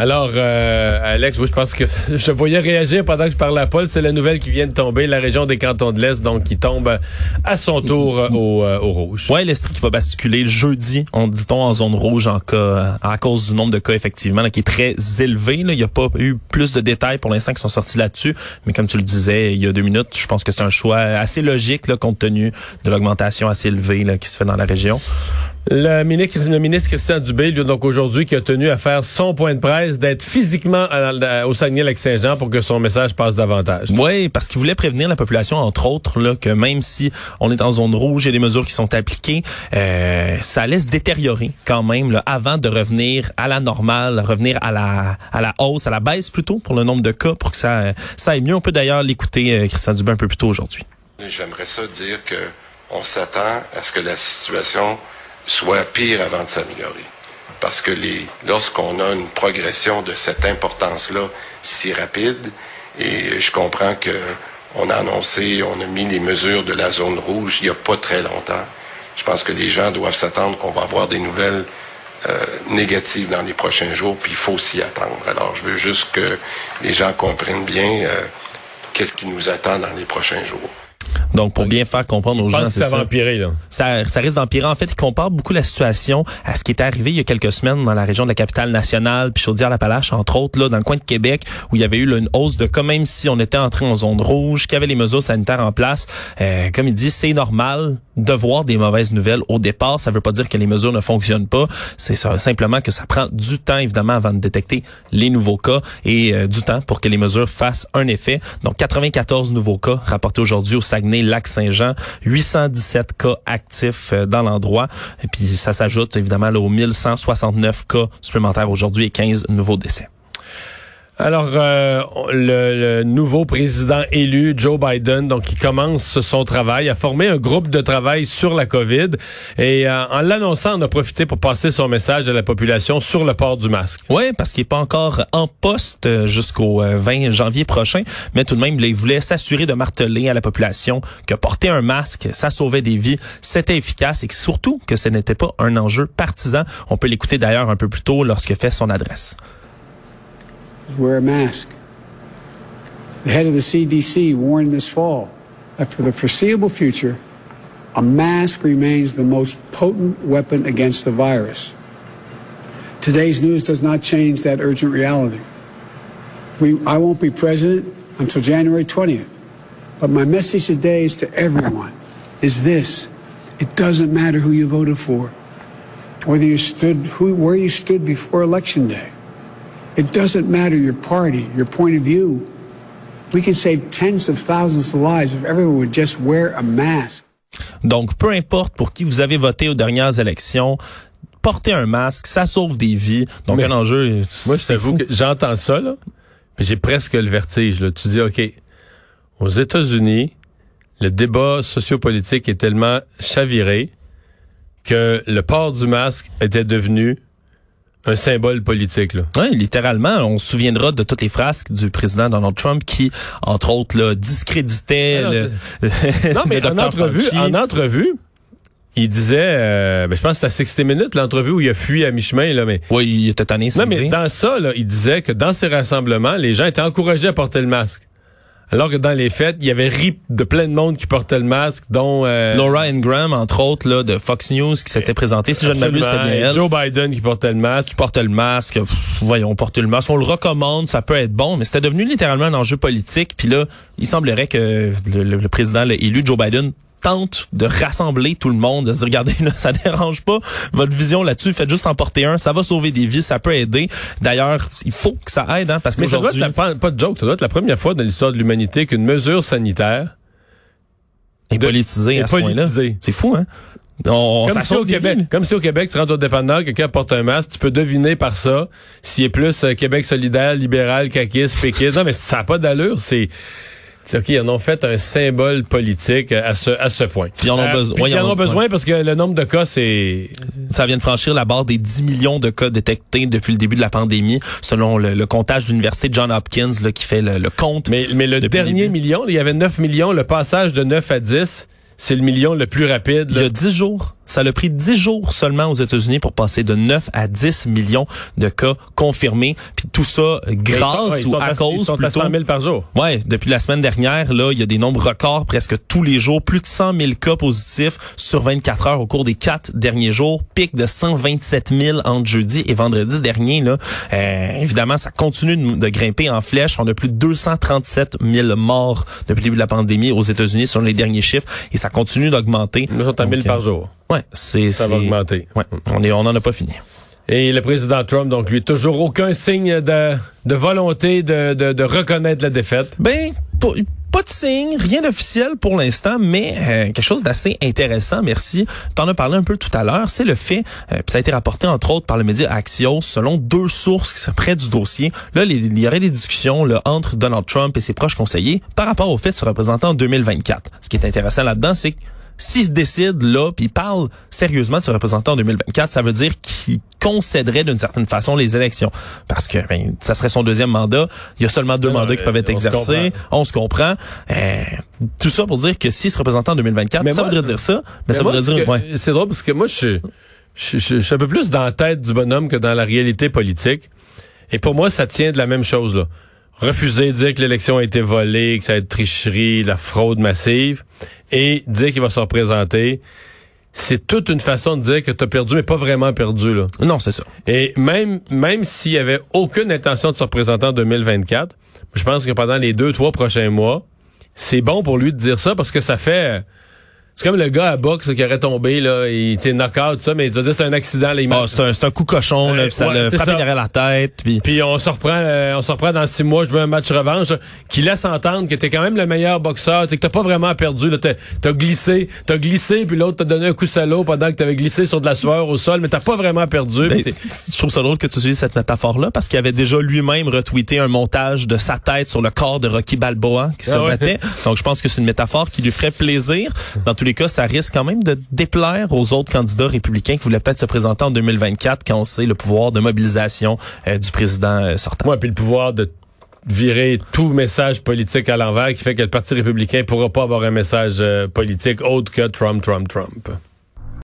Alors, euh, Alex, oui, je pense que je voyais réagir pendant que je parlais à Paul. C'est la nouvelle qui vient de tomber. La région des cantons de l'Est, donc, qui tombe à son tour euh, au, euh, au, rouge. Oui, l'Estrie qui va basculer le jeudi, on dit-on, en zone rouge en cas, à cause du nombre de cas, effectivement, qui est très élevé. Là. Il n'y a pas eu plus de détails pour l'instant qui sont sortis là-dessus. Mais comme tu le disais il y a deux minutes, je pense que c'est un choix assez logique, là, compte tenu de l'augmentation assez élevée qui se fait dans la région. Le ministre, le ministre Christian Dubé, lui, donc aujourd'hui, qui a tenu à faire son point de presse, d'être physiquement au Saguenay-Lac-Saint-Jean pour que son message passe davantage. Oui, parce qu'il voulait prévenir la population, entre autres, là, que même si on est en zone rouge et des mesures qui sont appliquées, euh, ça laisse détériorer quand même là, avant de revenir à la normale, revenir à la à la hausse, à la baisse plutôt pour le nombre de cas, pour que ça ça aille mieux. On peut d'ailleurs l'écouter, euh, Christian Dubé, un peu plus tôt aujourd'hui. J'aimerais ça dire que on s'attend à ce que la situation soit pire avant de s'améliorer. Parce que lorsqu'on a une progression de cette importance-là si rapide, et je comprends que on a annoncé, on a mis les mesures de la zone rouge il n'y a pas très longtemps. Je pense que les gens doivent s'attendre qu'on va avoir des nouvelles euh, négatives dans les prochains jours, puis il faut s'y attendre. Alors, je veux juste que les gens comprennent bien euh, qu'est-ce qui nous attend dans les prochains jours. Donc, pour bien faire comprendre aux gens, c'est ça. Va empirer, là. Ça, ça risque d'empirer. En fait, il compare beaucoup la situation à ce qui était arrivé il y a quelques semaines dans la région de la capitale nationale, puis Chaudière-Appalaches, entre autres, là, dans le coin de Québec, où il y avait eu une hausse de cas, même si on était entré en zone rouge, qu'il y avait les mesures sanitaires en place. Euh, comme il dit, c'est normal de voir des mauvaises nouvelles au départ. Ça veut pas dire que les mesures ne fonctionnent pas. C'est simplement que ça prend du temps, évidemment, avant de détecter les nouveaux cas et euh, du temps pour que les mesures fassent un effet. Donc, 94 nouveaux cas rapportés aujourd'hui au Saguenay-Lac-Saint-Jean, 817 cas actifs euh, dans l'endroit. Et puis, ça s'ajoute évidemment aux 1169 cas supplémentaires aujourd'hui et 15 nouveaux décès. Alors, euh, le, nouveau président élu, Joe Biden, donc qui commence son travail, a formé un groupe de travail sur la COVID. Et euh, en l'annonçant, on a profité pour passer son message à la population sur le port du masque. Oui, parce qu'il n'est pas encore en poste euh, jusqu'au 20 janvier prochain, mais tout de même, il voulait s'assurer de marteler à la population que porter un masque, ça sauvait des vies, c'était efficace et surtout que ce n'était pas un enjeu partisan. On peut l'écouter d'ailleurs un peu plus tôt lorsque fait son adresse. Wear a mask. The head of the CDC warned this fall that for the foreseeable future, a mask remains the most potent weapon against the virus. Today's news does not change that urgent reality. We, I won't be president until January 20th. But my message today is to everyone is this. It doesn't matter who you voted for, whether you stood, who, where you stood before election day. It doesn't matter your party, your point of view. We can save tens of thousands of lives if everyone would just wear a mask. Donc, peu importe pour qui vous avez voté aux dernières élections, porter un masque, ça sauve des vies. Donc, Mais un enjeu. Moi, je t'avoue que j'entends ça, là, puis j'ai presque le vertige. Là. Tu dis, OK, aux États-Unis, le débat sociopolitique est tellement chaviré que le port du masque était devenu un symbole politique. Là. Oui, littéralement. On se souviendra de toutes les frasques du président Donald Trump qui, entre autres, là, discréditait Ah non, le, Non, mais le en entrevue, en entrevue, il disait, euh, ben, je pense que c'était à 60 minutes, l'entrevue où il a fui à mi-chemin, là, mais. Oui, il était tanné, Non, mais dans ça, là, il disait que dans ces rassemblements, les gens étaient encouragés à porter le masque. Alors que dans les fêtes, il y avait ri de plein de monde qui portait le masque, dont euh, Laura Ingram, entre autres, là, de Fox News, qui s'était présentée. Si je ne m'abuse, c'était bien elle. Joe Biden qui portait le masque. qui porte le masque. Pff, voyons, porter le masque. On le recommande, ça peut être bon, mais c'était devenu littéralement un enjeu politique. Puis là, il semblerait que le, le- le président élu, Joe Biden, tente de rassembler tout le monde, de se dire, regardez, là, ça dérange pas votre vision là-dessus, faites juste en porter un, ça va sauver des vies, ça peut aider. D'ailleurs, il faut que ça aide, hein, parce Mais ça doit être la, pas, de joke, ça doit être la première fois dans l'histoire de l'humanité qu'une mesure sanitaire est politisé est à ce point-là. C'est fou, hein? On, Comme si, au Québec, vies. comme si au Québec, tu rentres au dépanneur, quelqu'un porte un masque, tu peux deviner par ça s'il est plus euh, Québec solidaire, libéral, caquiste, péquiste. Non, mais ça n'a pas d'allure. C'est OK, ils en ont fait un symbole politique euh, à ce, à ce point. Puis ils en ont besoin. puis Ouais, ils en ont besoin ouais. parce que le nombre de cas, c'est... Ça vient de franchir la barre des 10 millions de cas détectés depuis le début de la pandémie, selon le, le comptage de l'université John Hopkins là, qui fait le, le compte. Mais, mais le dernier million, il y avait 9 millions. Le passage de 9 à 10, c'est le million le plus rapide. Il y là. a 10 jours, Ça a pris 10 jours seulement aux États-Unis pour passer de 9 à 10 millions de cas confirmés. Puis tout ça grâce ou à, cause ils sont plutôt. à 100 000 par jour. Ouais, depuis la semaine dernière, là, il y a des nombres records presque tous les jours, plus de 100 000 cas positifs sur 24 heures au cours des quatre derniers jours, pic de 127 000 entre jeudi et vendredi dernier. Là, euh, évidemment, ça continue de, de, grimper en flèche. On a plus de 237 000 morts depuis le début de la pandémie aux États-Unis sur les derniers chiffres et ça continue d'augmenter. Nous sommes à 1000 par jour. Ouais, c'est ça va augmenter. Ouais, on est, on en a pas fini. Et le président Trump, donc lui, toujours aucun signe de, de volonté de, de, de reconnaître la défaite. Ben, pas, pas de signe, rien d'officiel pour l'instant, mais euh, quelque chose d'assez intéressant, merci. T'en as parlé un peu tout à l'heure, c'est le fait, euh, puis ça a été rapporté entre autres par le média Axios, selon deux sources qui seraient près du dossier. Là, les, il y aurait des discussions là, entre Donald Trump et ses proches conseillers par rapport au fait de se représenter en 2024. Ce qui est intéressant là-dedans, c'est que s'il se décide là, puis il parle sérieusement de se représenter en 2024, ça veut dire qu'il concéderait d'une certaine façon les élections. Parce que ben, ça serait son deuxième mandat. Il y a seulement deux non, mandats qui peuvent être exercés. On se comprend. Euh, tout ça pour dire que s'il se représentait en 2024, mais ça moi, voudrait dire ça. Mais, mais ça moi, voudrait dire... Ouais. C'est drôle parce que moi, je suis, je, je, je suis un peu plus dans la tête du bonhomme que dans la réalité politique. Et pour moi, ça tient de la même chose. là refuser de dire que l'élection a été volée, que ça a été tricherie, la fraude massive, et dire qu'il va se représenter, c'est toute une façon de dire que tu as perdu, mais pas vraiment perdu. Là. Non, c'est ça. Et même, même s'il y avait aucune intention de se représenter en 2024, je pense que pendant les deux, trois prochains mois, c'est bon pour lui de dire ça parce que ça fait... C'est comme le gars à boxe qui aurait tombé, là, il était knock-out, ça, mais tu vas dire c'est un accident. Là, il oh, c'est, un, c'est un coup cochon, là, euh, ça ouais, le frappe derrière la tête. Puis, puis on se reprend euh, on se reprend dans six mois, je veux un match revanche, qui laisse entendre que t'es quand même le meilleur boxeur, que t'as pas vraiment perdu, là, t'as, t'as glissé, t'as glissé, puis l'autre t'a donné un coup salaud pendant que t'avais glissé sur de la sueur au sol, mais t'as pas vraiment perdu. Ben, je trouve ça drôle que tu utilises cette métaphore-là, parce qu'il avait déjà lui-même retweeté un montage de sa tête sur le corps de Rocky Balboa qui se ah ouais. battait. Donc je pense que c'est une métaphore qui lui ferait plaisir. Dans tous les cas, ça risque quand même de déplaire aux autres candidats républicains qui voulaient peut-être se présenter en 2024 quand on sait le pouvoir de mobilisation euh, du président euh, sortant. Ouais, puis le pouvoir de virer tout message politique à l'envers qui fait que le Parti républicain pourra pas avoir un message euh, politique autre que Trump, Trump, Trump.